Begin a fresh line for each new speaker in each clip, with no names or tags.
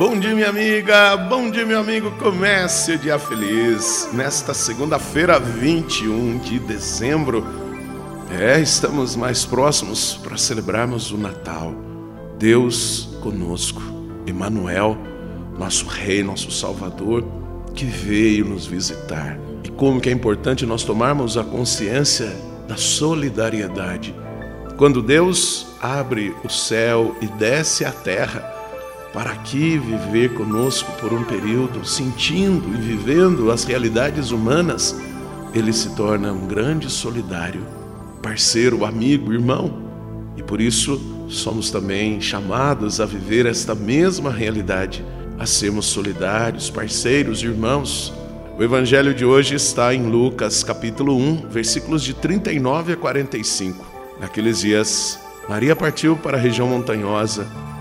Bom dia, minha amiga. Bom dia, meu amigo. Comece o dia feliz. Nesta segunda-feira, 21 de dezembro. É, estamos mais próximos para celebrarmos o Natal. Deus conosco. Emmanuel, nosso Rei, nosso Salvador, que veio nos visitar. E como que é importante nós tomarmos a consciência da solidariedade. Quando Deus abre o céu e desce a terra, para aqui viver conosco por um período, sentindo e vivendo as realidades humanas, ele se torna um grande solidário, parceiro, amigo, irmão. E por isso somos também chamados a viver esta mesma realidade, a sermos solidários, parceiros, irmãos. O evangelho de hoje está em Lucas, capítulo 1, versículos de 39 a 45. Naqueles dias, Maria partiu para a região montanhosa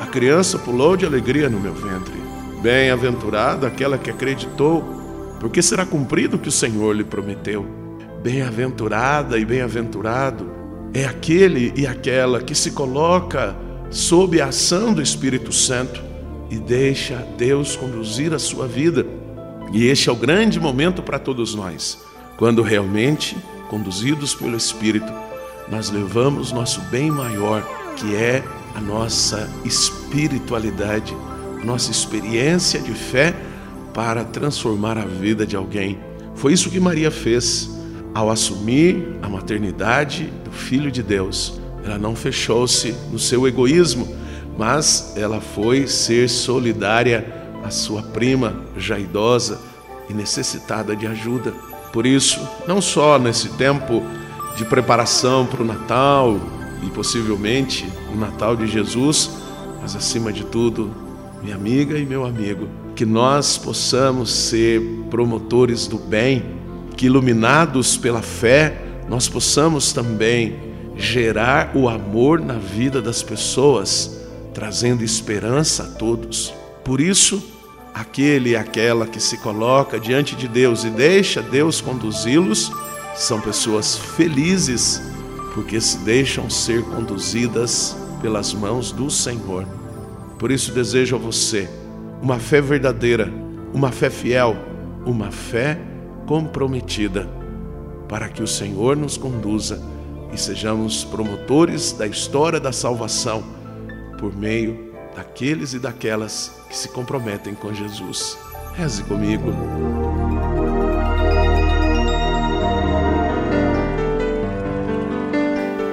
a criança pulou de alegria no meu ventre. Bem-aventurada aquela que acreditou, porque será cumprido o que o Senhor lhe prometeu. Bem-aventurada e bem-aventurado é aquele e aquela que se coloca sob a ação do Espírito Santo e deixa Deus conduzir a sua vida. E este é o grande momento para todos nós, quando realmente, conduzidos pelo Espírito, nós levamos nosso bem maior, que é a nossa espiritualidade, nossa experiência de fé para transformar a vida de alguém. Foi isso que Maria fez ao assumir a maternidade do Filho de Deus. Ela não fechou-se no seu egoísmo, mas ela foi ser solidária à sua prima já idosa e necessitada de ajuda. Por isso, não só nesse tempo de preparação para o Natal, e possivelmente o Natal de Jesus, mas acima de tudo, minha amiga e meu amigo, que nós possamos ser promotores do bem, que iluminados pela fé, nós possamos também gerar o amor na vida das pessoas, trazendo esperança a todos. Por isso, aquele e aquela que se coloca diante de Deus e deixa Deus conduzi-los, são pessoas felizes porque se deixam ser conduzidas pelas mãos do Senhor. Por isso desejo a você uma fé verdadeira, uma fé fiel, uma fé comprometida, para que o Senhor nos conduza e sejamos promotores da história da salvação por meio daqueles e daquelas que se comprometem com Jesus. Reze comigo.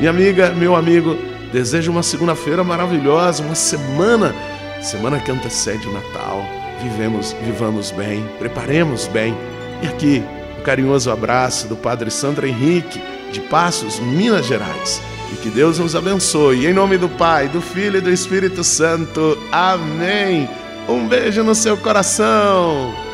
Minha amiga, meu amigo, desejo uma segunda-feira maravilhosa, uma semana, semana que antecede o Natal. Vivemos, vivamos bem, preparemos bem. E aqui, um carinhoso abraço do Padre Sandro Henrique, de Passos, Minas Gerais. E que Deus nos abençoe. Em nome do Pai, do Filho e do Espírito Santo. Amém. Um beijo no seu coração.